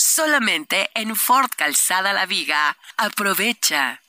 solamente en Ford Calzada La Viga. Aprovecha.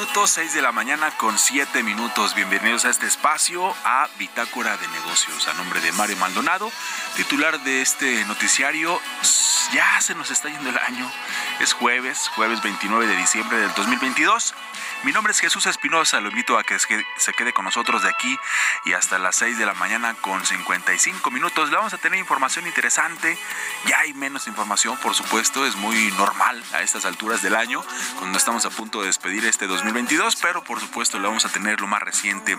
Minutos, 6 de la mañana con 7 minutos. Bienvenidos a este espacio, a Bitácora de Negocios. A nombre de Mario Maldonado, titular de este noticiario. Ya se nos está yendo el año. Es jueves, jueves 29 de diciembre del 2022. Mi nombre es Jesús Espinosa. Lo invito a que se quede con nosotros de aquí y hasta las 6 de la mañana con 55 minutos. Le vamos a tener información interesante. Ya hay menos información, por supuesto. Es muy normal a estas alturas del año, cuando estamos a punto de despedir este 2022. Pero por supuesto, le vamos a tener lo más reciente,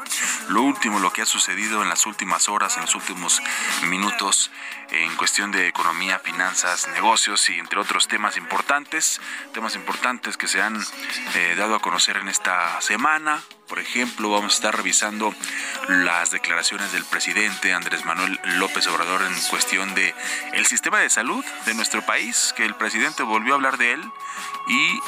lo último, lo que ha sucedido en las últimas horas, en los últimos minutos en cuestión de economía, finanzas, negocios y entre otros temas importantes, temas importantes que se han eh, dado a conocer en esta semana. Por ejemplo, vamos a estar revisando las declaraciones del presidente Andrés Manuel López Obrador en cuestión de el sistema de salud de nuestro país, que el presidente volvió a hablar de él y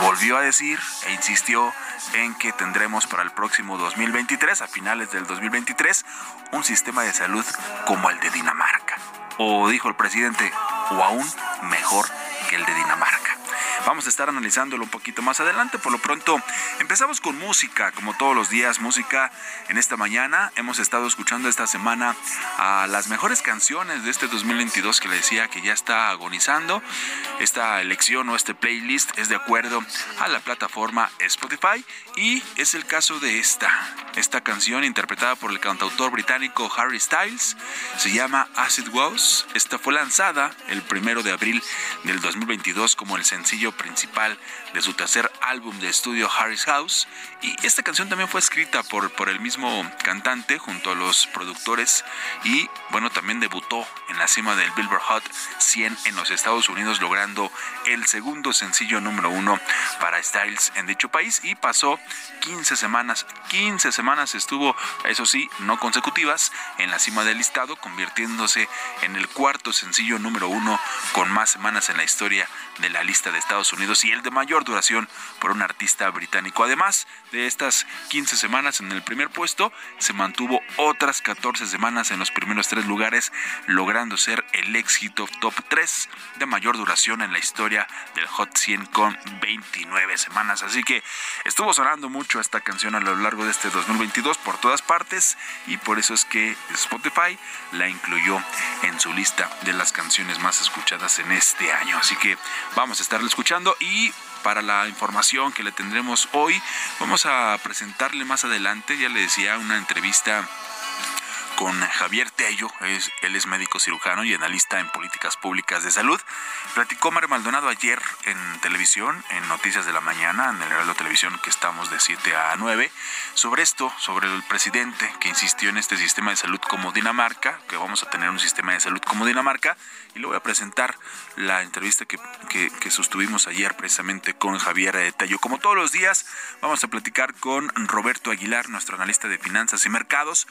volvió a decir e insistió en que tendremos para el próximo 2023, a finales del 2023, un sistema de salud como el de Dinamarca. O dijo el presidente, o aún mejor que el de Dinamarca. Vamos a estar analizándolo un poquito más adelante. Por lo pronto, empezamos con música, como todos los días, música en esta mañana. Hemos estado escuchando esta semana a las mejores canciones de este 2022 que le decía que ya está agonizando. Esta elección o este playlist es de acuerdo a la plataforma Spotify y es el caso de esta, esta canción interpretada por el cantautor británico Harry Styles. Se llama Acid Was. Esta fue lanzada el primero de abril del 2022 como el sencillo principal de su tercer álbum de estudio Harry's House. Y esta canción también fue escrita por, por el mismo cantante junto a los productores y bueno, también debutó en la cima del Billboard Hot 100 en los Estados Unidos logrando el segundo sencillo número uno para Styles en dicho país y pasó 15 semanas, 15 semanas estuvo, eso sí, no consecutivas, en la cima del listado, convirtiéndose en el cuarto sencillo número uno con más semanas en la historia de la lista de Estados Unidos y el de mayor duración por un artista británico. Además de estas 15 semanas en el primer puesto, se mantuvo otras 14 semanas en los primeros tres lugares, logrando ser el éxito top 3 de mayor duración en la historia del Hot 100 con 29 semanas. Así que estuvo sonando mucho esta canción a lo largo de este 2022 por todas partes y por eso es que Spotify la incluyó en su lista de las canciones más escuchadas en este año. Así que vamos a estarlo escuchando y para la información que le tendremos hoy, vamos a presentarle más adelante, ya le decía, una entrevista con Javier Tello, es, él es médico cirujano y analista en políticas públicas de salud. Platicó Mario Maldonado ayer en televisión, en Noticias de la Mañana, en el Heraldo Televisión que estamos de 7 a 9, sobre esto, sobre el presidente que insistió en este sistema de salud como Dinamarca, que vamos a tener un sistema de salud como Dinamarca, y le voy a presentar la entrevista que, que, que sostuvimos ayer precisamente con Javier Tello. Como todos los días, vamos a platicar con Roberto Aguilar, nuestro analista de finanzas y mercados,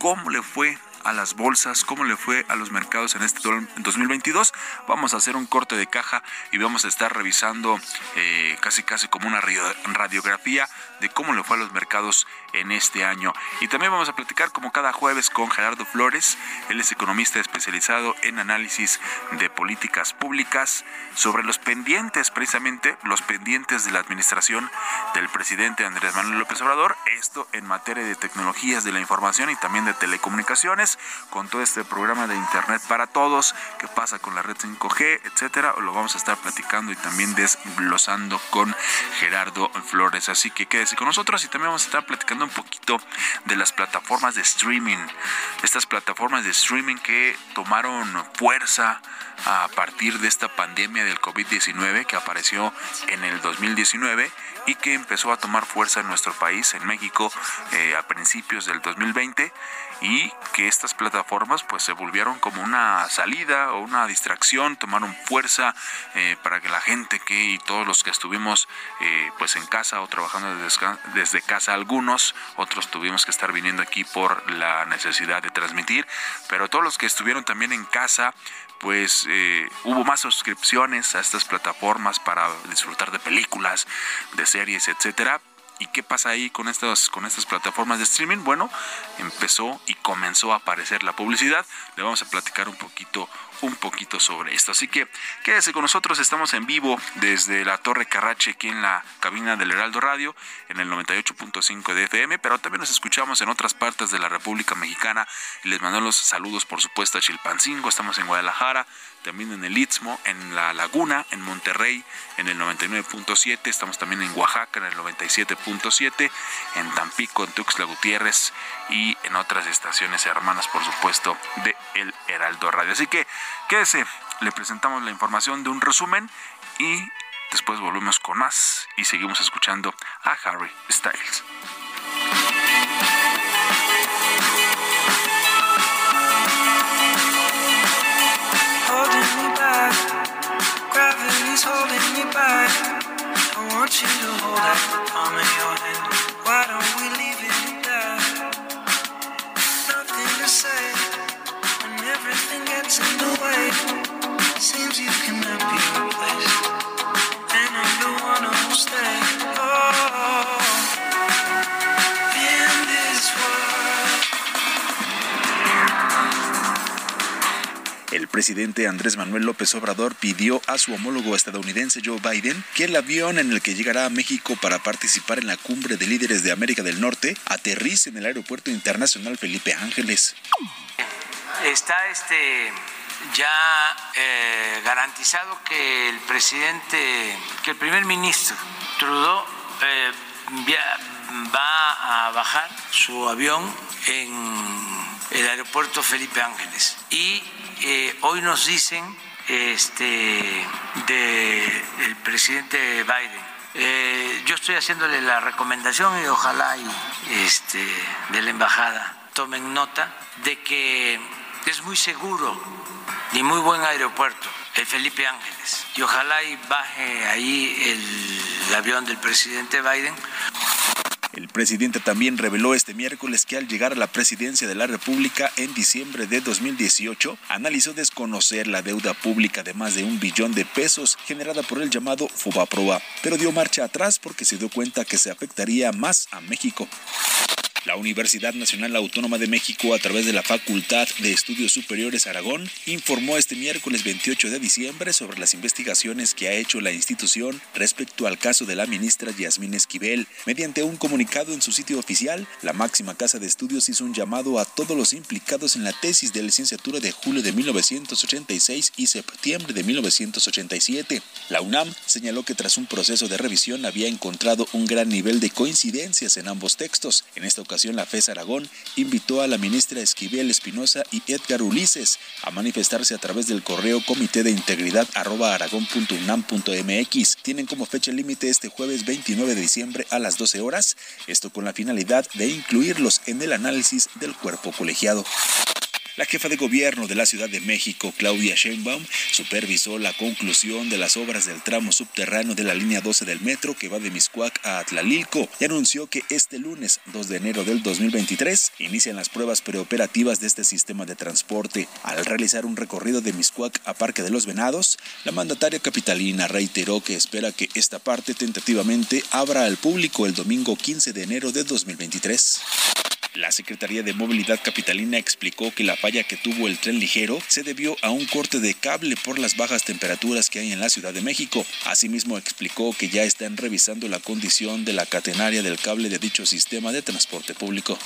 cómo le fue a las bolsas, cómo le fue a los mercados en este 2022. Vamos a hacer un corte de caja y vamos a estar revisando eh, casi casi como una radiografía de cómo le fue a los mercados en este año. Y también vamos a platicar como cada jueves con Gerardo Flores, él es economista especializado en análisis de políticas públicas sobre los pendientes, precisamente los pendientes de la administración del presidente Andrés Manuel López Obrador, esto en materia de tecnologías de la información y también de telecomunicaciones, con todo este programa de Internet para todos, qué pasa con la red 5G, etcétera, lo vamos a estar platicando y también desglosando con Gerardo Flores. Así que quédese con nosotros y también vamos a estar platicando un poquito de las plataformas de streaming, estas plataformas de streaming que tomaron fuerza a partir de esta pandemia del COVID-19 que apareció en el 2019 y que empezó a tomar fuerza en nuestro país, en México, eh, a principios del 2020 y que estas plataformas pues se volvieron como una salida o una distracción, tomaron fuerza eh, para que la gente que y todos los que estuvimos eh, pues en casa o trabajando desde, desde casa algunos, otros tuvimos que estar viniendo aquí por la necesidad de transmitir, pero todos los que estuvieron también en casa pues eh, hubo más suscripciones a estas plataformas para disfrutar de películas, de series, etcétera. ¿Y qué pasa ahí con estas, con estas plataformas de streaming? Bueno, empezó y comenzó a aparecer la publicidad. Le vamos a platicar un poquito un poquito sobre esto. Así que quédese con nosotros, estamos en vivo desde la Torre Carrache aquí en la cabina del Heraldo Radio en el 98.5 de FM, pero también nos escuchamos en otras partes de la República Mexicana les mando los saludos por supuesto a Chilpancingo, estamos en Guadalajara, también en el Istmo, en La Laguna, en Monterrey, en el 99.7, estamos también en Oaxaca, en el 97.7, en Tampico, en Tuxtla Gutiérrez y en otras estaciones hermanas, por supuesto, de El Heraldo Radio. Así que quédese, le presentamos la información de un resumen y después volvemos con más y seguimos escuchando a Harry Styles. Want you to hold out the palm of your hand. Why don't we leave it that? Nothing to say when everything gets in the way. Seems you cannot be replaced, and I'm the one who will stay. Presidente Andrés Manuel López Obrador pidió a su homólogo estadounidense Joe Biden que el avión en el que llegará a México para participar en la cumbre de líderes de América del Norte aterrice en el Aeropuerto Internacional Felipe Ángeles. Está este ya eh, garantizado que el presidente, que el primer ministro Trudeau eh, va a bajar su avión en el aeropuerto Felipe Ángeles. Y eh, hoy nos dicen este, del presidente Biden. Eh, yo estoy haciéndole la recomendación y ojalá y, este, de la embajada tomen nota de que es muy seguro y muy buen aeropuerto el Felipe Ángeles y ojalá y baje ahí el avión del presidente Biden el presidente también reveló este miércoles que al llegar a la presidencia de la República en diciembre de 2018, analizó desconocer la deuda pública de más de un billón de pesos generada por el llamado Fobaproa, pero dio marcha atrás porque se dio cuenta que se afectaría más a México. La Universidad Nacional Autónoma de México, a través de la Facultad de Estudios Superiores Aragón, informó este miércoles 28 de diciembre sobre las investigaciones que ha hecho la institución respecto al caso de la ministra Yasmín Esquivel. Mediante un comunicado en su sitio oficial, la máxima casa de estudios hizo un llamado a todos los implicados en la tesis de licenciatura de julio de 1986 y septiembre de 1987. La UNAM señaló que tras un proceso de revisión había encontrado un gran nivel de coincidencias en ambos textos. En esta ocasión, la FES Aragón invitó a la ministra Esquivel Espinosa y Edgar Ulises a manifestarse a través del correo comité de integridad arroba aragón.unam.mx. Tienen como fecha límite este jueves 29 de diciembre a las 12 horas, esto con la finalidad de incluirlos en el análisis del cuerpo colegiado. La jefa de gobierno de la Ciudad de México, Claudia Sheinbaum, supervisó la conclusión de las obras del tramo subterráneo de la línea 12 del metro que va de Miscuac a Atlalilco y anunció que este lunes 2 de enero del 2023 inician las pruebas preoperativas de este sistema de transporte. Al realizar un recorrido de Miscuac a Parque de los Venados, la mandataria capitalina reiteró que espera que esta parte tentativamente abra al público el domingo 15 de enero de 2023. La Secretaría de Movilidad Capitalina explicó que la falla que tuvo el tren ligero se debió a un corte de cable por las bajas temperaturas que hay en la Ciudad de México. Asimismo explicó que ya están revisando la condición de la catenaria del cable de dicho sistema de transporte público.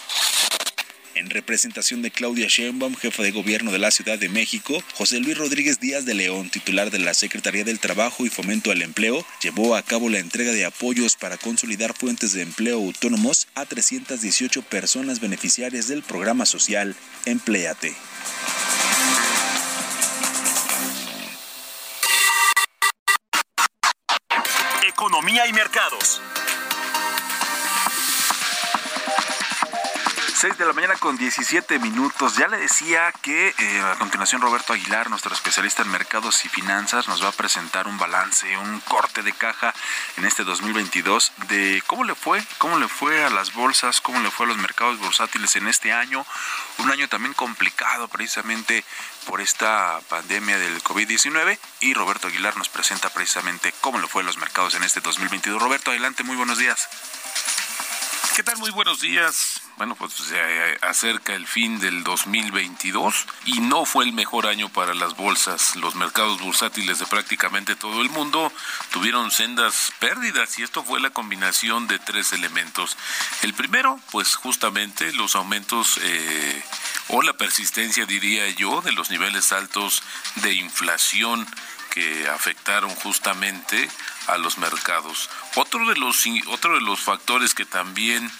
En representación de Claudia Sheinbaum, jefa de gobierno de la Ciudad de México, José Luis Rodríguez Díaz de León, titular de la Secretaría del Trabajo y Fomento al Empleo, llevó a cabo la entrega de apoyos para consolidar fuentes de empleo autónomos a 318 personas beneficiarias del programa social Empleate. Economía y mercados. 6 de la mañana con 17 minutos. Ya le decía que eh, a continuación Roberto Aguilar, nuestro especialista en mercados y finanzas, nos va a presentar un balance, un corte de caja en este 2022 de cómo le fue, cómo le fue a las bolsas, cómo le fue a los mercados bursátiles en este año. Un año también complicado precisamente por esta pandemia del COVID-19 y Roberto Aguilar nos presenta precisamente cómo le fue a los mercados en este 2022. Roberto, adelante, muy buenos días. ¿Qué tal? Muy buenos días. Bueno, pues se acerca el fin del 2022 y no fue el mejor año para las bolsas. Los mercados bursátiles de prácticamente todo el mundo tuvieron sendas pérdidas y esto fue la combinación de tres elementos. El primero, pues justamente los aumentos eh, o la persistencia, diría yo, de los niveles altos de inflación que afectaron justamente a los mercados. Otro de los, otro de los factores que también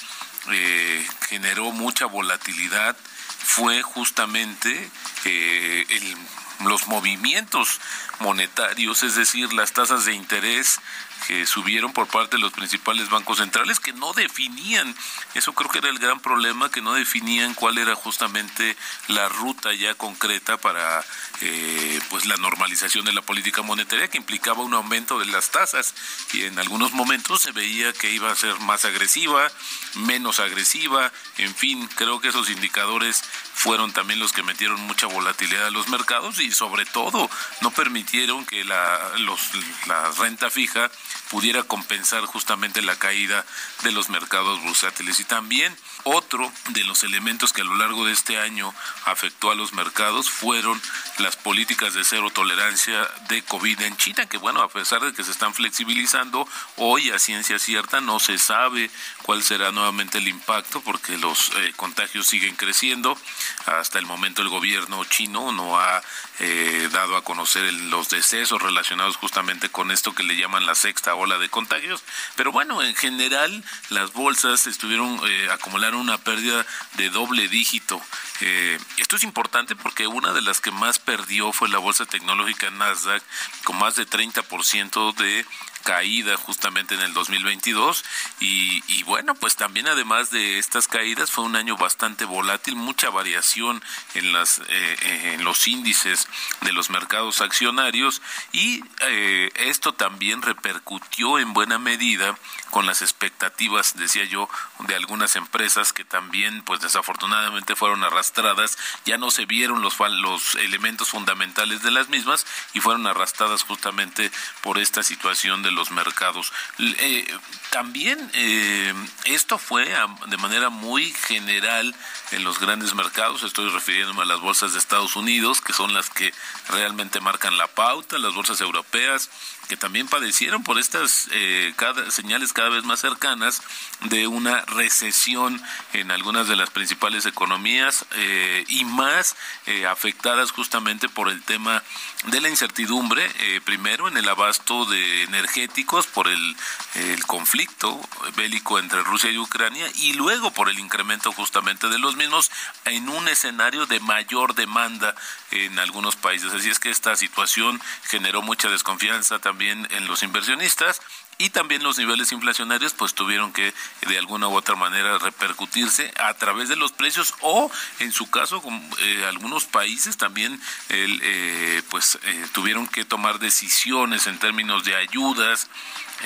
eh, generó mucha volatilidad fue justamente eh, los movimientos monetarios, es decir, las tasas de interés que subieron por parte de los principales bancos centrales que no definían, eso creo que era el gran problema, que no definían cuál era justamente la ruta ya concreta para eh, pues la normalización de la política monetaria que implicaba un aumento de las tasas. Y en algunos momentos se veía que iba a ser más agresiva, menos agresiva, en fin, creo que esos indicadores fueron también los que metieron mucha volatilidad a los mercados y sobre todo no permitieron que la, los, la renta fija pudiera compensar justamente la caída de los mercados bursátiles. Y también otro de los elementos que a lo largo de este año afectó a los mercados fueron las políticas de cero tolerancia de COVID en China, que bueno, a pesar de que se están flexibilizando, hoy a ciencia cierta no se sabe cuál será nuevamente el impacto porque los eh, contagios siguen creciendo. Hasta el momento el gobierno chino no ha eh, dado a conocer los decesos relacionados justamente con esto que le llaman la sexta ola de contagios. Pero bueno, en general las bolsas estuvieron eh, una pérdida de doble dígito. Eh, esto es importante porque una de las que más perdió fue la bolsa tecnológica Nasdaq con más de 30% de caída justamente en el 2022 y, y, bueno pues también además de estas caídas fue un año bastante volátil mucha variación en las eh, eh, en los índices de los mercados accionarios. Y eh, esto también repercutió en buena medida con las expectativas decía yo de algunas empresas que también pues desafortunadamente fueron arrastradas. Ya no se vieron los los elementos fundamentales de las mismas y fueron arrastradas justamente por esta situación de los mercados. Eh, también eh, esto fue de manera muy general en los grandes mercados, estoy refiriéndome a las bolsas de Estados Unidos, que son las que realmente marcan la pauta, las bolsas europeas, que también padecieron por estas eh, señales cada vez más cercanas de una recesión en algunas de las principales economías eh, y más eh, afectadas justamente por el tema de la incertidumbre, primero en el abasto de energéticos por el, el conflicto bélico entre Rusia y Ucrania y luego por el incremento justamente de los mismos en un escenario de mayor demanda en algunos países. Así es que esta situación generó mucha desconfianza también en los inversionistas y también los niveles inflacionarios pues tuvieron que de alguna u otra manera repercutirse a través de los precios o en su caso eh, algunos países también eh, pues eh, tuvieron que tomar decisiones en términos de ayudas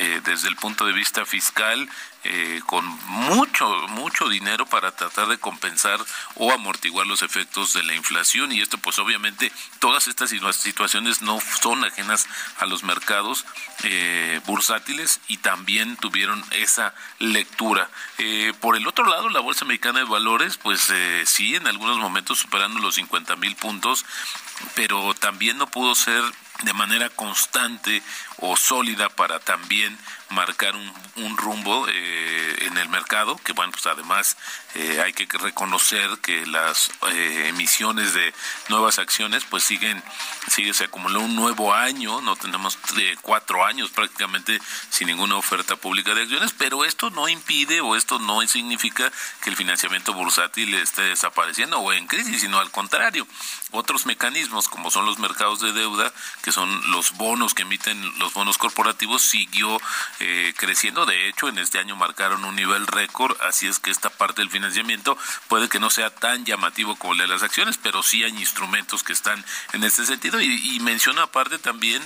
eh, desde el punto de vista fiscal eh, con mucho, mucho dinero para tratar de compensar o amortiguar los efectos de la inflación y esto pues obviamente todas estas situaciones no son ajenas a los mercados eh, bursátiles y también tuvieron esa lectura. por el otro lado, la Bolsa Mexicana de Valores pues sí, en algunos momentos superando los 50 mil puntos, pero también no pudo ser de manera constante o sólida para también marcar un, rumbo eh, en el mercado, que bueno, pues además eh, hay que reconocer que las eh, emisiones de nuevas acciones pues siguen, sigue, se acumuló un nuevo año, no tenemos cuatro años prácticamente sin ninguna oferta pública de acciones, pero esto no impide o esto no significa que el financiamiento bursátil esté desapareciendo o en crisis, sino al contrario, otros mecanismos como son los mercados de deuda, que son los bonos que emiten los bonos corporativos, siguió eh, creciendo. De hecho, en este año marcaron un nivel récord, así es que esta parte del financiamiento puede que no sea tan llamativo como el de las acciones, pero sí hay instrumentos que están en este sentido. Y, y menciona aparte también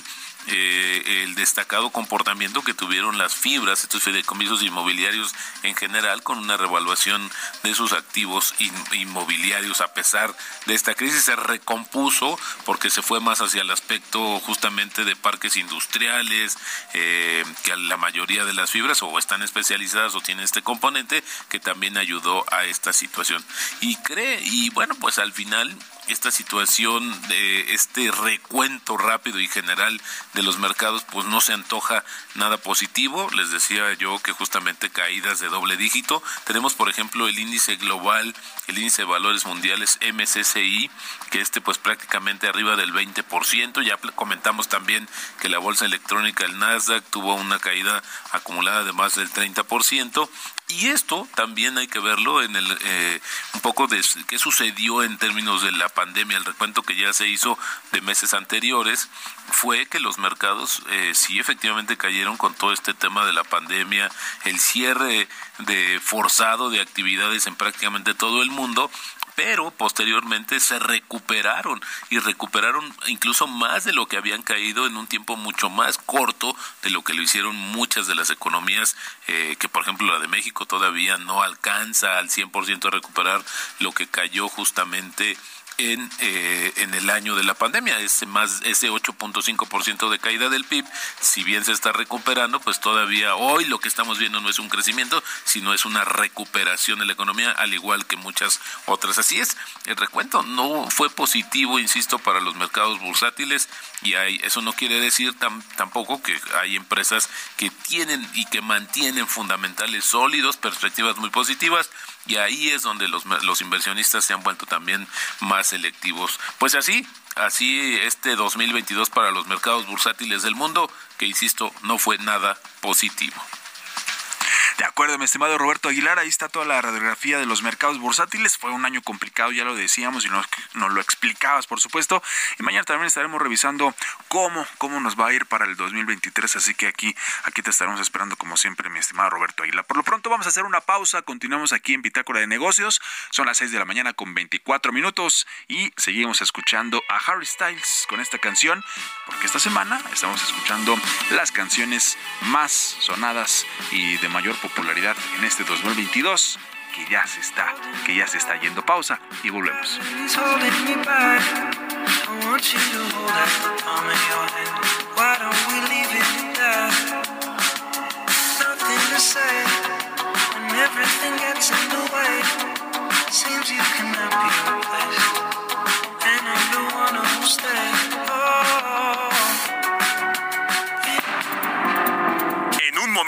eh, el destacado comportamiento que tuvieron las fibras, estos fideicomisos inmobiliarios en general, con una revaluación de sus activos inmobiliarios a pesar de esta crisis. Se recompuso porque se fue más hacia el aspecto justamente de parques industriales, eh, que la mayoría de las fibras o están especializadas o tienen este componente que también ayudó a esta situación. Y cree, y bueno, pues al final esta situación de este recuento rápido y general de los mercados pues no se antoja nada positivo. Les decía yo que justamente caídas de doble dígito. Tenemos por ejemplo el índice global el índice de valores mundiales MSCI que este pues prácticamente arriba del 20% ya comentamos también que la bolsa electrónica el Nasdaq tuvo una caída acumulada de más del 30% y esto también hay que verlo en el eh, un poco de qué sucedió en términos de la pandemia, el recuento que ya se hizo de meses anteriores fue que los mercados eh, sí efectivamente cayeron con todo este tema de la pandemia, el cierre de forzado de actividades en prácticamente todo el mundo pero posteriormente se recuperaron y recuperaron incluso más de lo que habían caído en un tiempo mucho más corto de lo que lo hicieron muchas de las economías eh, que por ejemplo la de México todavía no alcanza al 100% a recuperar lo que cayó justamente en, eh, en el año de la pandemia. Ese, más, ese 8.5% de caída del PIB, si bien se está recuperando, pues todavía hoy lo que estamos viendo no es un crecimiento, sino es una recuperación de la economía, al igual que muchas otras. Así es, el recuento no fue positivo, insisto, para los mercados bursátiles y hay, eso no quiere decir tampoco que hay empresas que tienen y que mantienen fundamentales sólidos, perspectivas muy positivas y ahí es donde los, los inversionistas se han vuelto también más selectivos. Pues así, así este 2022 para los mercados bursátiles del mundo, que insisto, no fue nada positivo. De acuerdo, mi estimado Roberto Aguilar, ahí está toda la radiografía de los mercados bursátiles. Fue un año complicado, ya lo decíamos y nos, lo explicabas, por supuesto. Y mañana también estaremos revisando cómo, cómo nos va a ir para el 2023. Así que aquí, aquí te estaremos esperando, como siempre, mi estimado Roberto Aguilar. Por lo pronto, vamos a hacer una pausa. Continuamos aquí en Bitácora de Negocios. Son las 6 de la mañana con 24 minutos y seguimos escuchando a Harry Styles con esta canción, porque esta semana estamos escuchando las canciones más sonadas y de mayor popularidad en este 2022 que ya se está, que ya se está yendo. Pausa y volvemos.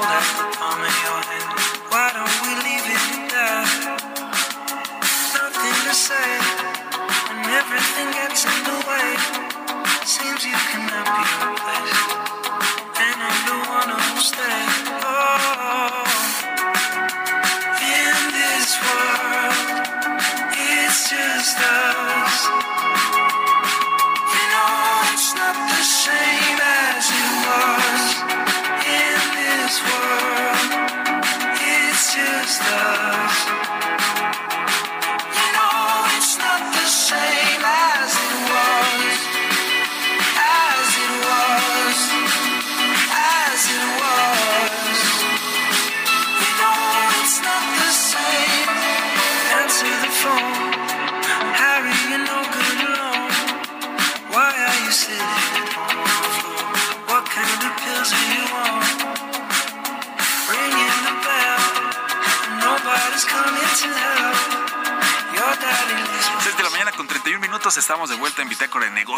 You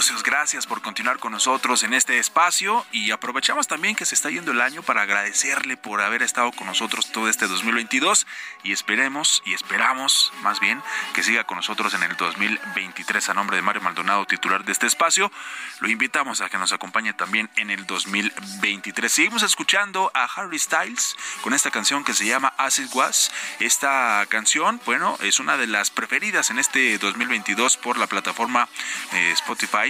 Negocios. Gracias por continuar con nosotros en este espacio y aprovechamos también que se está yendo el año para agradecerle por haber estado con nosotros todo este 2022 y esperemos y esperamos más bien que siga con nosotros en el 2023 a nombre de Mario Maldonado, titular de este espacio. Lo invitamos a que nos acompañe también en el 2023. Seguimos escuchando a Harry Styles con esta canción que se llama As It Was. Esta canción, bueno, es una de las preferidas en este 2022 por la plataforma eh, Spotify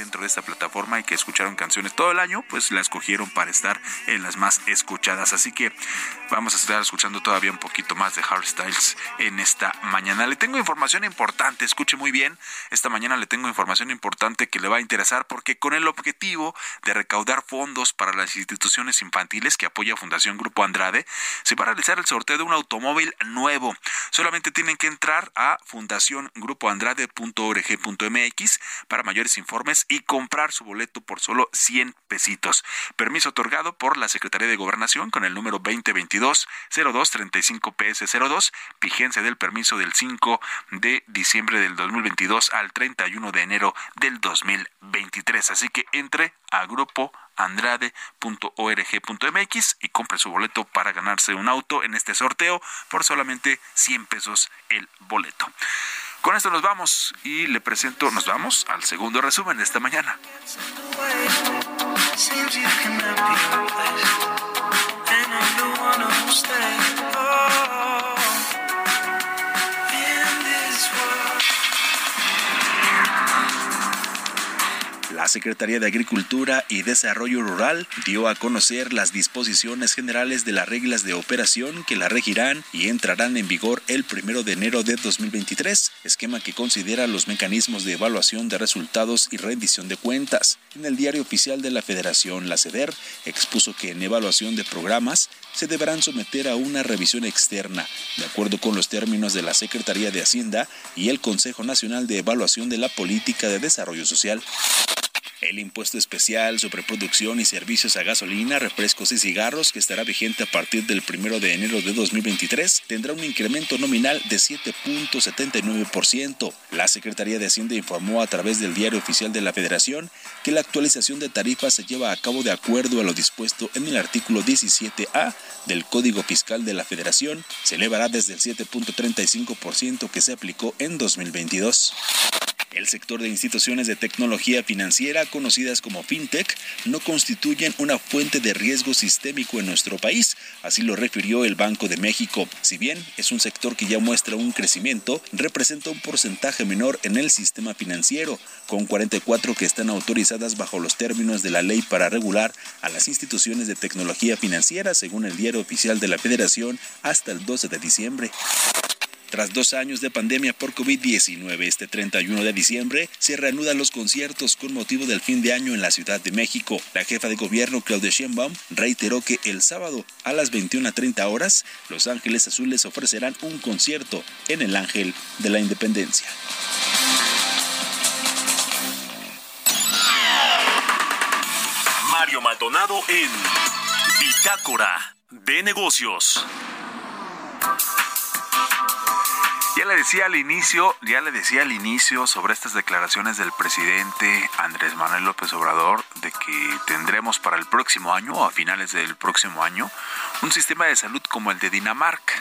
dentro de esta plataforma y que escucharon canciones todo el año, pues la escogieron para estar en las más escuchadas. Así que vamos a estar escuchando todavía un poquito más de Harry Styles en esta mañana. Le tengo información importante, escuche muy bien. Esta mañana le tengo información importante que le va a interesar porque con el objetivo de recaudar fondos para las instituciones infantiles que apoya Fundación Grupo Andrade, se va a realizar el sorteo de un automóvil nuevo. Solamente tienen que entrar a fundaciongrupoandrade.org.mx para mayores informes y comprar su boleto por solo 100 pesitos. Permiso otorgado por la Secretaría de Gobernación con el número 2022 0235 PS02, vigencia del permiso del 5 de diciembre del 2022 al 31 de enero del 2023. Así que entre a grupo andrade.org.mx y compre su boleto para ganarse un auto en este sorteo por solamente 100 pesos el boleto. Con esto nos vamos y le presento, nos vamos al segundo resumen de esta mañana. Secretaría de Agricultura y Desarrollo Rural dio a conocer las disposiciones generales de las reglas de operación que la regirán y entrarán en vigor el primero de enero de 2023, esquema que considera los mecanismos de evaluación de resultados y rendición de cuentas. En el diario oficial de la Federación, la CEDER, expuso que en evaluación de programas se deberán someter a una revisión externa, de acuerdo con los términos de la Secretaría de Hacienda y el Consejo Nacional de Evaluación de la Política de Desarrollo Social. El impuesto especial sobre producción y servicios a gasolina, refrescos y cigarros, que estará vigente a partir del 1 de enero de 2023, tendrá un incremento nominal de 7.79%. La Secretaría de Hacienda informó a través del Diario Oficial de la Federación que la actualización de tarifas se lleva a cabo de acuerdo a lo dispuesto en el artículo 17A del Código Fiscal de la Federación. Se elevará desde el 7.35% que se aplicó en 2022. El sector de instituciones de tecnología financiera, conocidas como fintech, no constituyen una fuente de riesgo sistémico en nuestro país, así lo refirió el Banco de México. Si bien es un sector que ya muestra un crecimiento, representa un porcentaje menor en el sistema financiero, con 44 que están autorizadas bajo los términos de la ley para regular a las instituciones de tecnología financiera, según el diario oficial de la Federación, hasta el 12 de diciembre. Tras dos años de pandemia por COVID-19, este 31 de diciembre se reanudan los conciertos con motivo del fin de año en la Ciudad de México. La jefa de gobierno, Claudia Sheinbaum, reiteró que el sábado a las 21.30 horas, Los Ángeles Azules ofrecerán un concierto en el Ángel de la Independencia. Mario Maldonado en Bitácora de Negocios. Ya le decía al inicio, ya le decía al inicio sobre estas declaraciones del presidente Andrés Manuel López Obrador de que tendremos para el próximo año o a finales del próximo año un sistema de salud como el de Dinamarca.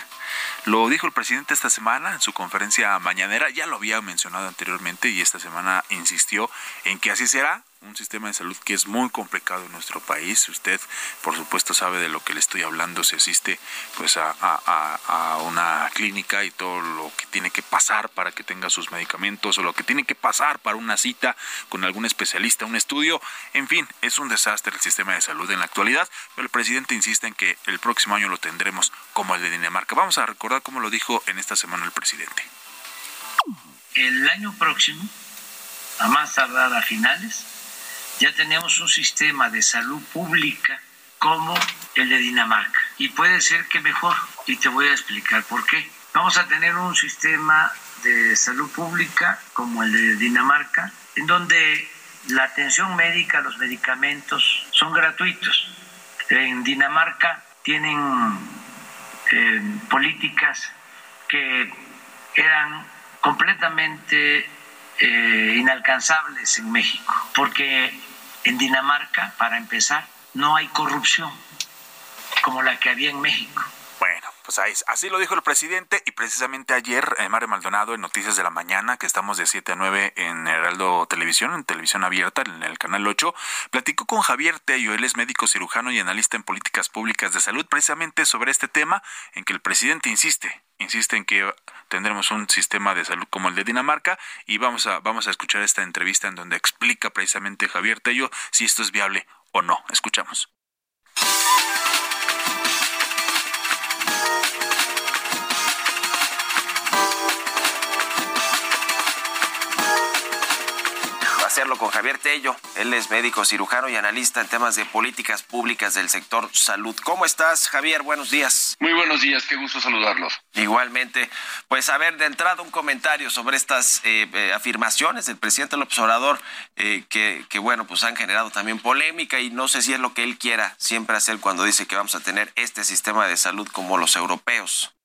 Lo dijo el presidente esta semana en su conferencia mañanera, ya lo había mencionado anteriormente y esta semana insistió en que así será, un sistema de salud que es muy complicado en nuestro país. Usted, por supuesto, sabe de lo que le estoy hablando. Se asiste pues a, a, a, una clínica y todo lo que tiene que pasar para que tenga sus medicamentos o lo que tiene que pasar para una cita con algún especialista, un estudio. En fin, es un desastre el sistema de salud en la actualidad, pero el presidente insiste en que el próximo año lo tendremos como el de Dinamarca. Vamos a recordar cómo lo dijo en esta semana el presidente. El año próximo, a más tardar a finales, ya tenemos un sistema de salud pública como el de Dinamarca. Y puede ser que mejor, y te voy a explicar por qué. Vamos a tener un sistema de salud pública como el de Dinamarca, en donde la atención médica, los medicamentos son gratuitos. En Dinamarca tienen eh, políticas que eran completamente eh, inalcanzables en México, porque en Dinamarca, para empezar, no hay corrupción como la que había en México. Así lo dijo el presidente y precisamente ayer eh, Mario Maldonado en Noticias de la Mañana, que estamos de 7 a 9 en Heraldo Televisión, en televisión abierta, en el canal 8, platicó con Javier Tello, él es médico cirujano y analista en políticas públicas de salud, precisamente sobre este tema en que el presidente insiste, insiste en que tendremos un sistema de salud como el de Dinamarca y vamos a, vamos a escuchar esta entrevista en donde explica precisamente Javier Tello si esto es viable o no. Escuchamos. Hacerlo con Javier Tello. Él es médico cirujano y analista en temas de políticas públicas del sector salud. ¿Cómo estás, Javier? Buenos días. Muy buenos días, qué gusto saludarlos. Igualmente. Pues a ver, de entrada un comentario sobre estas eh, eh, afirmaciones del presidente López Obrador eh, que, que, bueno, pues han generado también polémica y no sé si es lo que él quiera siempre hacer cuando dice que vamos a tener este sistema de salud como los europeos.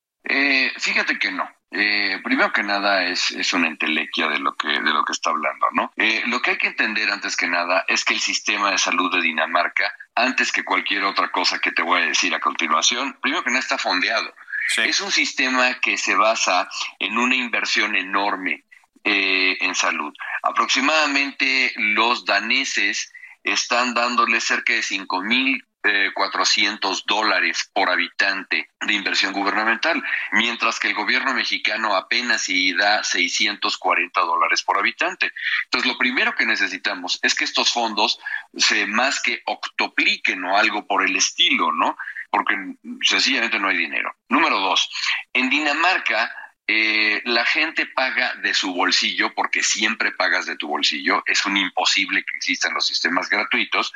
fíjate que no. Eh, primero que nada es, es una entelequia de lo que, de lo que está hablando, ¿no? Eh, lo que hay que entender antes que nada es que el sistema de salud de Dinamarca, antes que cualquier otra cosa que te voy a decir a continuación, primero que nada está fondeado. Es un sistema que se basa en una inversión enorme eh, en salud. Aproximadamente los daneses están dándole cerca de cinco mil 400 dólares por habitante de inversión gubernamental, mientras que el gobierno mexicano apenas si da 640 dólares por habitante. Entonces, lo primero que necesitamos es que estos fondos se más que octopliquen o algo por el estilo, ¿no? Porque sencillamente no hay dinero. Número dos, en Dinamarca eh, la gente paga de su bolsillo porque siempre pagas de tu bolsillo. Es un imposible que existan los sistemas gratuitos,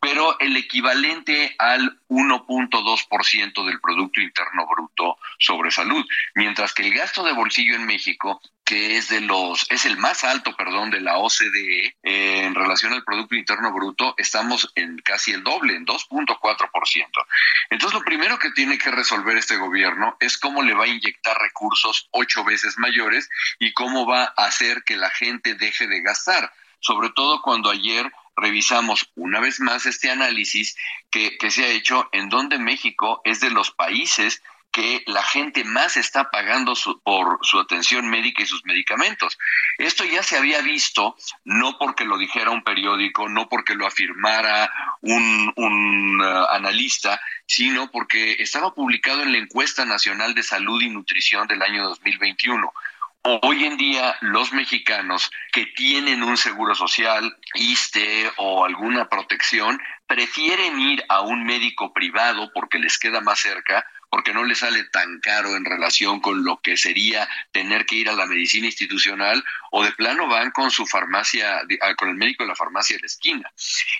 pero el equivalente al 1.2% del Producto Interno Bruto sobre salud, mientras que el gasto de bolsillo en México que es de los es el más alto, perdón, de la OCDE eh, en relación al producto interno bruto, estamos en casi el doble, en 2.4%. Entonces, lo primero que tiene que resolver este gobierno es cómo le va a inyectar recursos ocho veces mayores y cómo va a hacer que la gente deje de gastar, sobre todo cuando ayer revisamos una vez más este análisis que, que se ha hecho en donde México es de los países que la gente más está pagando por su atención médica y sus medicamentos. Esto ya se había visto, no porque lo dijera un periódico, no porque lo afirmara un, uh, analista, sino porque estaba publicado en la encuesta nacional de salud y nutrición del año 2021. Hoy en día los mexicanos que tienen un seguro social, ISTE o alguna protección, prefieren ir a un médico privado porque les queda más cerca porque no le sale tan caro en relación con lo que sería tener que ir a la medicina institucional o de plano van con su farmacia, ah, con el médico de la farmacia de la esquina.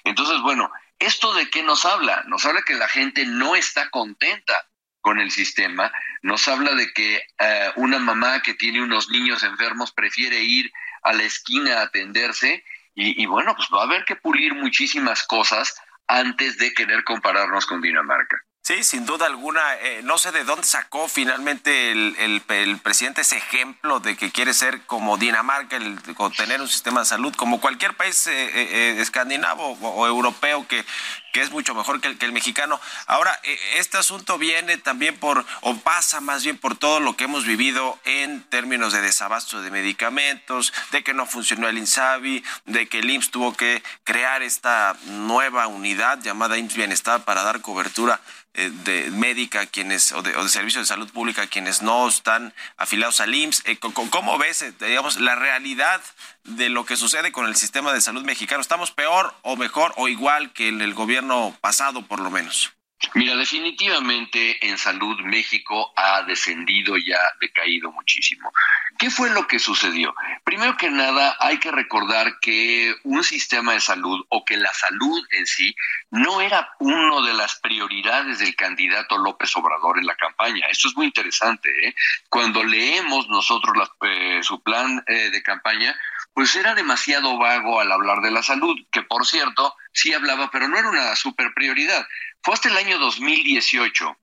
Entonces, bueno, ¿esto de qué nos habla? Nos habla que la gente no está contenta con el sistema, nos habla de que eh, una mamá que tiene unos niños enfermos prefiere ir a la esquina a atenderse y, y bueno, pues va a haber que pulir muchísimas cosas antes de querer compararnos con Dinamarca. Sí, sin duda alguna. Eh, no sé de dónde sacó finalmente el, el, presidente ese ejemplo de que quiere ser como Dinamarca, el, tener un sistema de salud como cualquier país eh, eh, escandinavo o, europeo que, que es mucho mejor que el, que el mexicano. Ahora, este asunto viene también por, o pasa más bien por todo lo que hemos vivido en términos de desabasto de medicamentos, de que no funcionó el INSABI, de que el IMSS tuvo que crear esta nueva unidad llamada IMSS Bienestar para dar cobertura eh, de médica quienes o de, o de servicios de salud pública quienes no están afiliados al IMSS. Eh, ¿Cómo ves, eh, digamos, la realidad de lo que sucede con el sistema de salud mexicano? ¿Estamos peor o mejor o igual que el gobierno pasado, por lo menos? Mira, definitivamente en salud México ha descendido y ha decaído muchísimo. ¿Qué fue lo que sucedió? Primero que nada, hay que recordar que un sistema de salud o que la salud en sí no era una de las prioridades del candidato López Obrador en la campaña. Esto es muy interesante. ¿eh? Cuando leemos nosotros eh, su plan eh, de campaña, pues era demasiado vago al hablar de la salud, que por cierto, sí hablaba, pero no era una super prioridad. Fue hasta el año 2018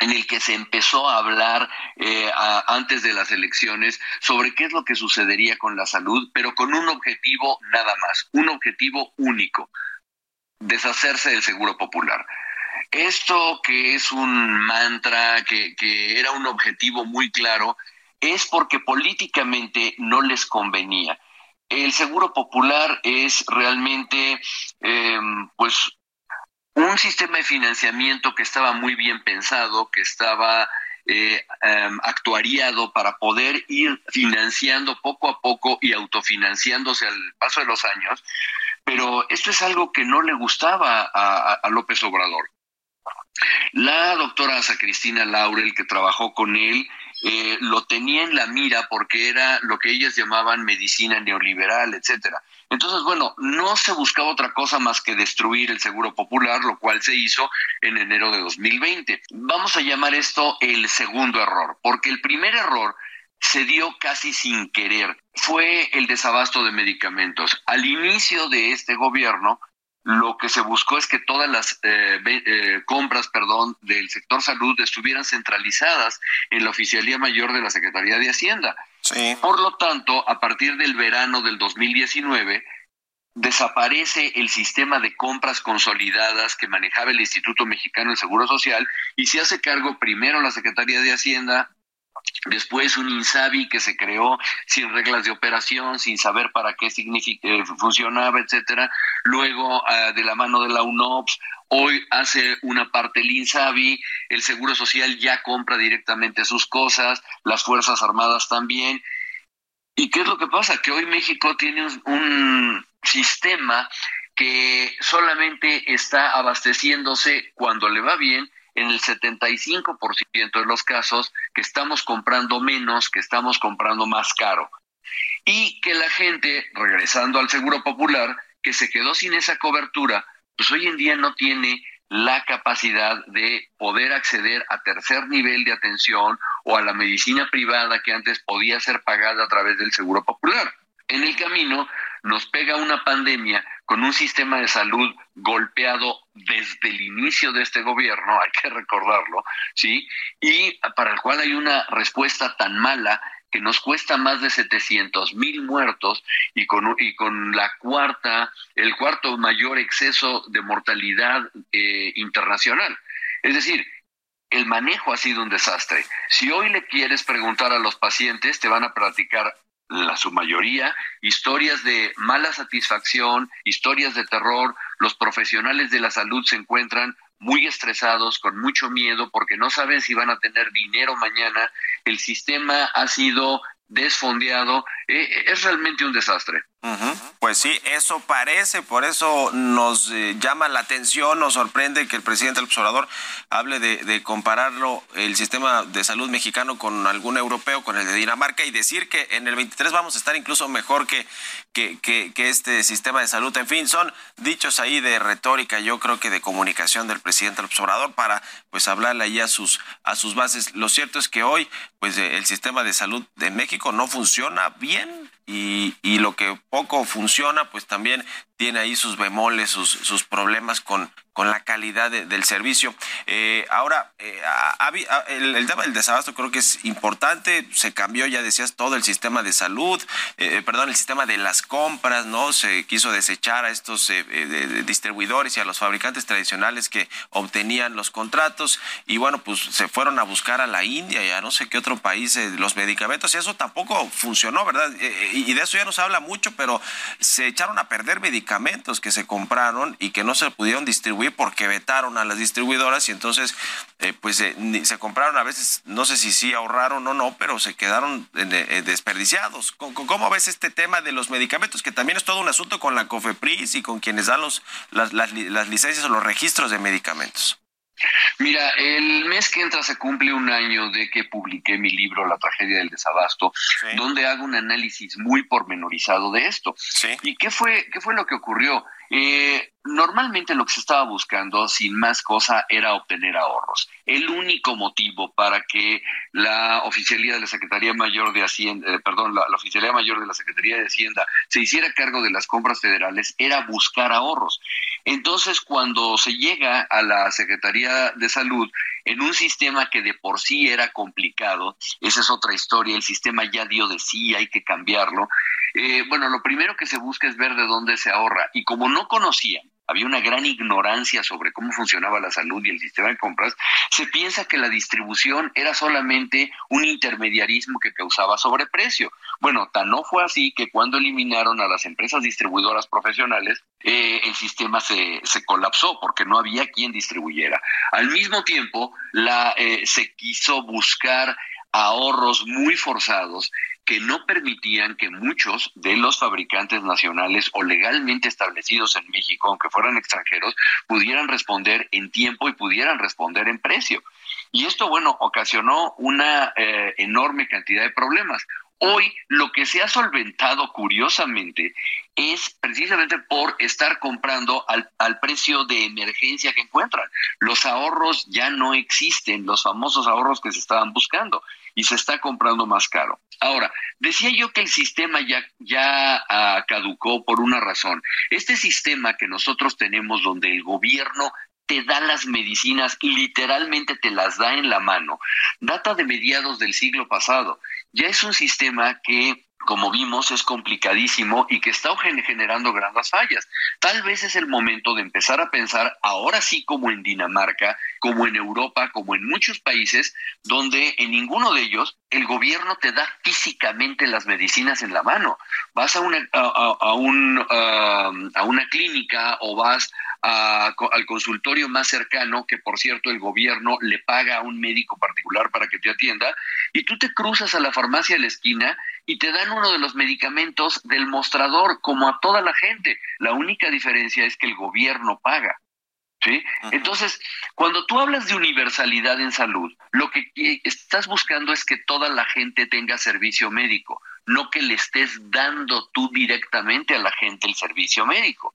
en el que se empezó a hablar eh, antes de las elecciones sobre qué es lo que sucedería con la salud, pero con un objetivo nada más, un objetivo único, deshacerse del seguro popular. esto que es un mantra, que, que era un objetivo muy claro, es porque políticamente no les convenía. El seguro popular es realmente, eh, pues, un sistema de financiamiento que estaba muy bien pensado, que estaba eh, um, actuariado para poder ir financiando poco a poco y autofinanciándose al paso de los años, pero esto es algo que no le gustaba a, a López Obrador. La doctora Asa Cristina Laurel, que trabajó con él, eh, lo tenía en la mira porque era lo que ellas llamaban medicina neoliberal, etcétera. Entonces, bueno, no se buscaba otra cosa más que destruir el seguro popular, lo cual se hizo en enero de 2020. Vamos a llamar esto el segundo error, porque el primer error se dio casi sin querer. Fue el desabasto de medicamentos. Al inicio de este gobierno, lo que se buscó es que todas las eh, eh, compras, perdón, del sector salud estuvieran centralizadas en la oficialía mayor de la Secretaría de Hacienda. Por lo tanto, a partir del verano del 2019 desaparece el sistema de compras consolidadas que manejaba el Instituto Mexicano del Seguro Social y se hace cargo primero la Secretaría de Hacienda, Después un INSABI que se creó sin reglas de operación, sin saber para qué eh, funcionaba, etcétera. Luego, ah, de la mano de la UNOPS, hoy hace una parte el INSABI, el Seguro Social ya compra directamente sus cosas, las Fuerzas Armadas también. ¿Y qué es lo que pasa? Que hoy México tiene un sistema que solamente está abasteciéndose cuando le va bien en el 75% de los casos que estamos comprando menos, que estamos comprando más caro. Y que la gente, regresando al Seguro Popular, que se quedó sin esa cobertura, pues hoy en día no tiene la capacidad de poder acceder a tercer nivel de atención o a la medicina privada que antes podía ser pagada a través del Seguro Popular. En el camino nos pega una pandemia con un sistema de salud golpeado desde el inicio de este gobierno, hay que recordarlo, ¿sí? Y para el cual hay una respuesta tan mala que nos cuesta más de 700 mil muertos y con, y con la cuarta, el cuarto mayor exceso de mortalidad eh, internacional. Es decir, el manejo ha sido un desastre. Si hoy le quieres preguntar a los pacientes, te van a platicar la su mayoría, historias de mala satisfacción, historias de terror. Los profesionales de la salud se encuentran muy estresados, con mucho miedo, porque no saben si van a tener dinero mañana. El sistema ha sido desfondeado. Eh, eh, es realmente un desastre. Pues sí, eso parece, por eso nos eh, llama la atención, nos sorprende que el presidente del observador hable de, compararlo, el sistema de salud mexicano con algún europeo, con el de Dinamarca, y decir que en el 23 vamos a estar incluso mejor que, que, que, este sistema de salud. En fin, son dichos ahí de retórica, yo creo que de comunicación del presidente del observador para pues hablarle ahí a sus, a sus bases. Lo cierto es que hoy pues el sistema de salud de México no funciona bien y, y lo que poco funciona, pues también tiene ahí sus bemoles, sus, sus problemas con, con la calidad del servicio. Eh, ahora, eh, el, tema del desabasto creo que es importante. Se cambió, ya decías, todo el sistema de salud, eh, perdón, el sistema de las compras, ¿no? Se quiso desechar a estos distribuidores y a los fabricantes tradicionales que obtenían los contratos. Y bueno, pues se fueron a buscar a la India y a no sé qué otro país los medicamentos. Y eso tampoco funcionó, ¿verdad? y de eso ya no se habla mucho, pero se echaron a perder medicamentos que se compraron y que no se pudieron distribuir porque vetaron a las distribuidoras y entonces eh, pues eh, se compraron a veces, no sé si sí ahorraron o no, pero se quedaron eh, desperdiciados. ¿Cómo, ves este tema de los medicamentos? Que también es todo un asunto con la COFEPRIS y con quienes dan los, las, las, las licencias o los registros de medicamentos. Mira, el mes que entra se cumple un año de que publiqué mi libro La tragedia del desabasto, donde hago un análisis muy pormenorizado de esto. ¿Y qué fue, qué fue lo que ocurrió? Eh, normalmente lo que se estaba buscando, sin más cosa, era obtener ahorros. El único motivo para que la oficialía de la Secretaría Mayor de Hacienda, eh, perdón, la, oficialía mayor de la Secretaría de Hacienda se hiciera cargo de las compras federales era buscar ahorros. Entonces, cuando se llega a la Secretaría de Salud en un sistema que de por sí era complicado, esa es otra historia, el sistema ya dio de sí, hay que cambiarlo. Eh, bueno, lo primero que se busca es ver de dónde se ahorra y como no conocían había una gran ignorancia sobre cómo funcionaba la salud y el sistema de compras, se piensa que la distribución era solamente un intermediarismo que causaba sobreprecio. Bueno, tan no fue así que cuando eliminaron a las empresas distribuidoras profesionales, eh, el sistema se, se, colapsó porque no había quien distribuyera. Al mismo tiempo, la, eh, se quiso buscar ahorros muy forzados que no permitían que muchos de los fabricantes nacionales o legalmente establecidos en México, aunque fueran extranjeros, pudieran responder en tiempo y pudieran responder en precio. Y esto, bueno, ocasionó una eh, enorme cantidad de problemas. Hoy lo que se ha solventado curiosamente es precisamente por estar comprando al, al, precio de emergencia que encuentran. Los ahorros ya no existen, los famosos ahorros que se estaban buscando y se está comprando más caro. Ahora, decía yo que el sistema ya, ya uh, caducó por una razón. Este sistema que nosotros tenemos donde el gobierno te da las medicinas, literalmente te las da en la mano, data de mediados del siglo pasado. Ya es un sistema que como vimos, es complicadísimo y que está generando grandes fallas. Tal vez es el momento de empezar a pensar, ahora sí como en Dinamarca, como en Europa, como en muchos países, donde en ninguno de ellos el gobierno te da físicamente las medicinas en la mano. Vas a una, a, un, a una clínica o vas al consultorio más cercano, que por cierto el gobierno le paga a un médico particular para que te atienda, y tú te cruzas a la farmacia de la esquina y te dan uno de los medicamentos del mostrador, como a toda la gente. La única diferencia es que el gobierno paga. ¿Sí? Entonces, cuando tú hablas de universalidad en salud, lo que estás buscando es que toda la gente tenga servicio médico, no que le estés dando tú directamente a la gente el servicio médico,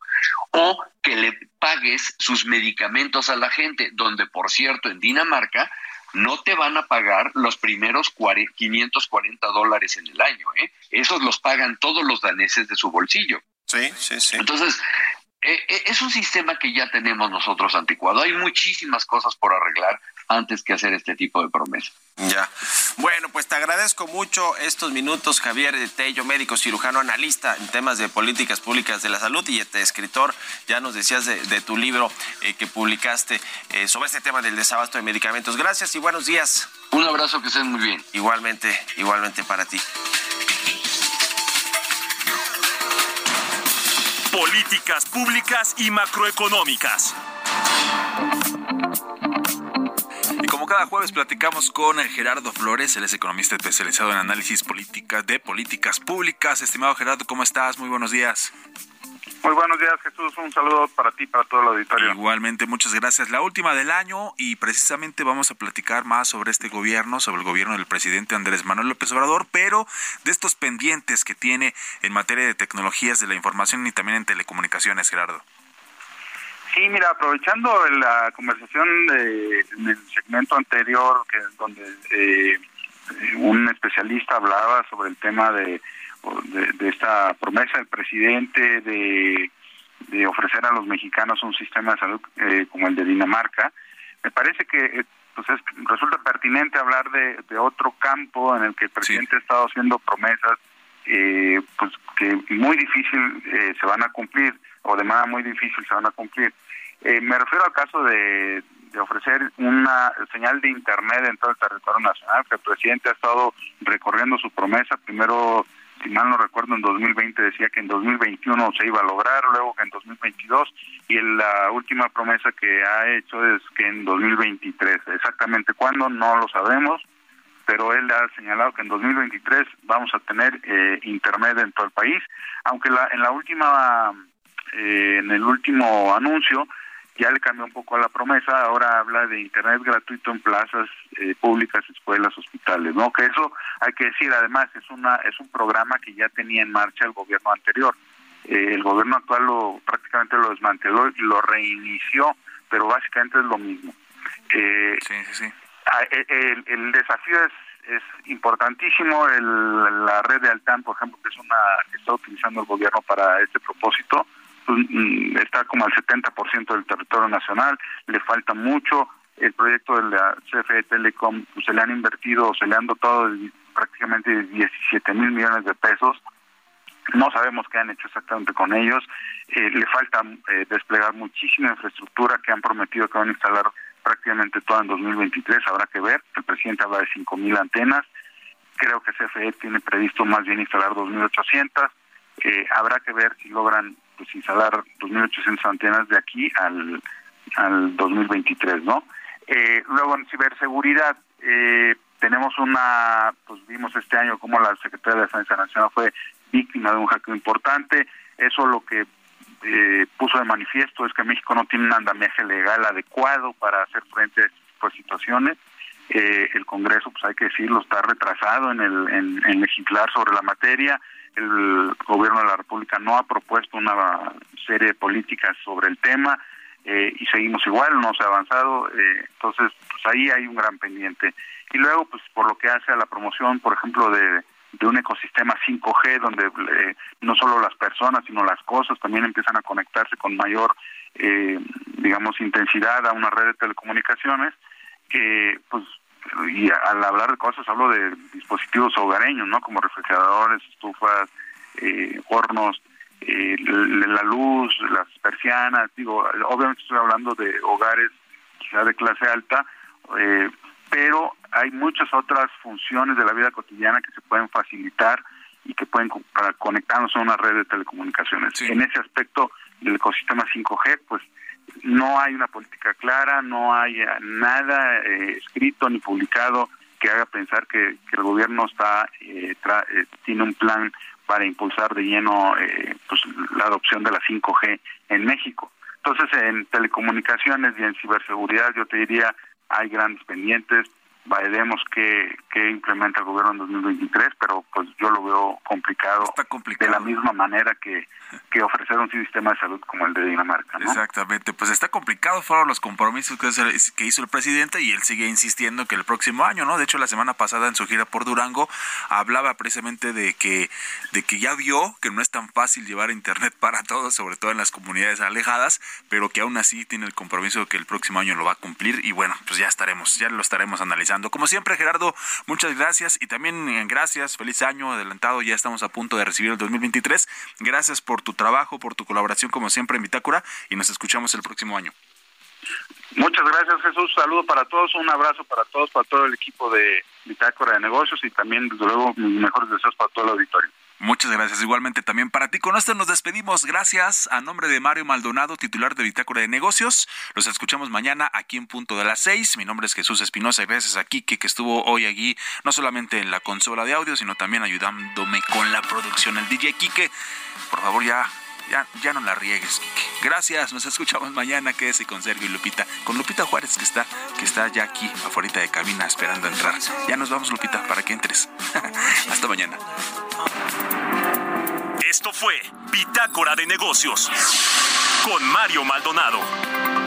o que le pagues sus medicamentos a la gente, donde por cierto en Dinamarca no te van a pagar los primeros 540 dólares en el año, ¿eh? Esos los pagan todos los daneses de su bolsillo. Sí, sí, sí. Entonces, es un sistema que ya tenemos nosotros anticuado. Hay muchísimas cosas por arreglar antes que hacer este tipo de promesas. Ya. Bueno, pues te agradezco mucho estos minutos, Javier Tello, médico cirujano analista en temas de políticas públicas de la salud y este escritor, ya nos decías de, tu libro eh, que publicaste eh, sobre este tema del desabasto de medicamentos. Gracias y buenos días. Un abrazo, que estén muy bien. Igualmente, igualmente para ti. Políticas públicas y macroeconómicas. Y como cada jueves platicamos con Gerardo Flores, él es economista especializado en análisis política de políticas públicas. Estimado Gerardo, ¿cómo estás? Muy buenos días. Muy buenos días, Jesús. Un saludo para ti, para todo el auditorio. Igualmente, muchas gracias. La última del año y precisamente vamos a platicar más sobre este gobierno, sobre el gobierno del presidente Andrés Manuel López Obrador, pero de estos pendientes que tiene en materia de tecnologías de la información y también en telecomunicaciones, Gerardo. Sí, mira, aprovechando la conversación de, en el segmento anterior, que donde eh, un especialista hablaba sobre el tema de de, esta promesa del presidente de, de, ofrecer a los mexicanos un sistema de salud eh, como el de Dinamarca, me parece que eh, pues es, resulta pertinente hablar de, de, otro campo en el que el presidente ha estado haciendo promesas eh, pues que muy difícil se van a cumplir o de manera muy difícil se van a cumplir. me refiero al caso de, de ofrecer una señal de internet en todo el territorio nacional, que el presidente ha estado recorriendo su promesa, primero si mal no recuerdo, en 2020 decía que en 2021 se iba a lograr, luego que en 2022, y la última promesa que ha hecho es que en 2023. Exactamente cuándo, no lo sabemos, pero él ha señalado que en 2023 vamos a tener eh, Internet en todo el país, aunque la, en la última, eh, en el último anuncio, ya le cambió un poco a la promesa, ahora habla de internet gratuito en plazas eh, públicas, escuelas, hospitales, ¿no? Que eso hay que decir, además es una es un programa que ya tenía en marcha el gobierno anterior. Eh, el gobierno actual lo prácticamente lo desmanteló y lo reinició, pero básicamente es lo mismo. Eh, sí, sí, sí. El, el, desafío es es importantísimo el, la red de Altan, por ejemplo, que es una que está utilizando el gobierno para este propósito está como al 70% del territorio nacional, le falta mucho. El proyecto de la CFE Telecom pues, se le han invertido, se le han dotado prácticamente 17 mil millones de pesos. no sabemos qué han hecho exactamente con ellos. Eh, le falta eh, desplegar muchísima infraestructura que han prometido que van a instalar prácticamente toda en 2023. Habrá que ver. El presidente habla de 5.000 antenas. Creo que CFE tiene previsto más bien instalar 2.800. Eh, habrá que ver si logran pues, instalar 2.800 antenas de aquí al, al 2023, ¿no? Eh, luego en ciberseguridad, eh, tenemos una, pues vimos este año como la Secretaría de Defensa Nacional fue víctima de un hackeo importante. Eso lo que eh, puso de manifiesto es que México no tiene un andamiaje legal adecuado para hacer frente a estas situaciones. Eh, el Congreso, pues hay que decirlo, está retrasado en, el, en, legislar sobre la materia. El gobierno de la República no ha propuesto una serie de políticas sobre el tema eh, y seguimos igual, no se ha avanzado. entonces, pues ahí hay un gran pendiente. Y luego, pues por lo que hace a la promoción, por ejemplo, de de un ecosistema 5G donde eh, no solo las personas sino las cosas también empiezan a conectarse con mayor eh, digamos intensidad a una red de telecomunicaciones pues y al hablar de cosas hablo de dispositivos hogareños no como refrigeradores estufas eh, hornos eh, la luz las persianas. Digo obviamente estoy hablando de hogares quizá de clase alta eh, pero hay muchas otras funciones de la vida cotidiana que se pueden facilitar y que pueden para conectarnos a una red de telecomunicaciones. En ese aspecto del ecosistema 5G, pues no hay una política clara, no hay eh, nada eh, escrito ni publicado que haga pensar que, el gobierno está eh, tiene un plan para impulsar de lleno pues la adopción de la 5G en México. Entonces, en telecomunicaciones y en ciberseguridad, yo te diría, hay grandes pendientes, veremos qué, qué implementa el gobierno en 2023, pero pues yo lo veo complicado, Está complicado. de la misma manera que, que ofrecer un sistema de salud como el de Dinamarca. ¿no? Exactamente, pues está complicado, fueron los compromisos que, hizo el presidente y él sigue insistiendo que el próximo año, ¿no? De hecho, la semana pasada en su gira por Durango hablaba precisamente de que, de que ya vio que no es tan fácil llevar internet para todos, sobre todo en las comunidades alejadas, pero que aún así tiene el compromiso de que el próximo año lo va a cumplir y bueno, pues ya estaremos, ya lo estaremos analizando como siempre, Gerardo, muchas gracias y también eh, gracias, feliz año adelantado, ya estamos a punto de recibir el 2023. Gracias por tu trabajo, por tu colaboración como siempre en Bitácora y nos escuchamos el próximo año. Muchas gracias Jesús, saludo para todos, un abrazo para todos, para todo el equipo de Bitácora de Negocios y también desde luego mis mejores deseos para todo el auditorio. Muchas gracias. Igualmente también para ti. Con esto nos despedimos. Gracias a nombre de Mario Maldonado, titular de Bitácora de Negocios. Los escuchamos mañana aquí en punto de las seis. Mi nombre es Jesús Espinosa y gracias a Kike que estuvo hoy aquí, no solamente en la consola de audio, sino también ayudándome con la producción. El DJ Kike, por favor ya ya, ya no la riegues. Gracias, nos escuchamos mañana. Quédese con Sergio y Lupita. Con Lupita Juárez, que está, que está ya aquí, afuera de cabina, esperando entrar. Ya nos vamos, Lupita, para que entres. Hasta mañana. Esto fue Bitácora de Negocios con Mario Maldonado.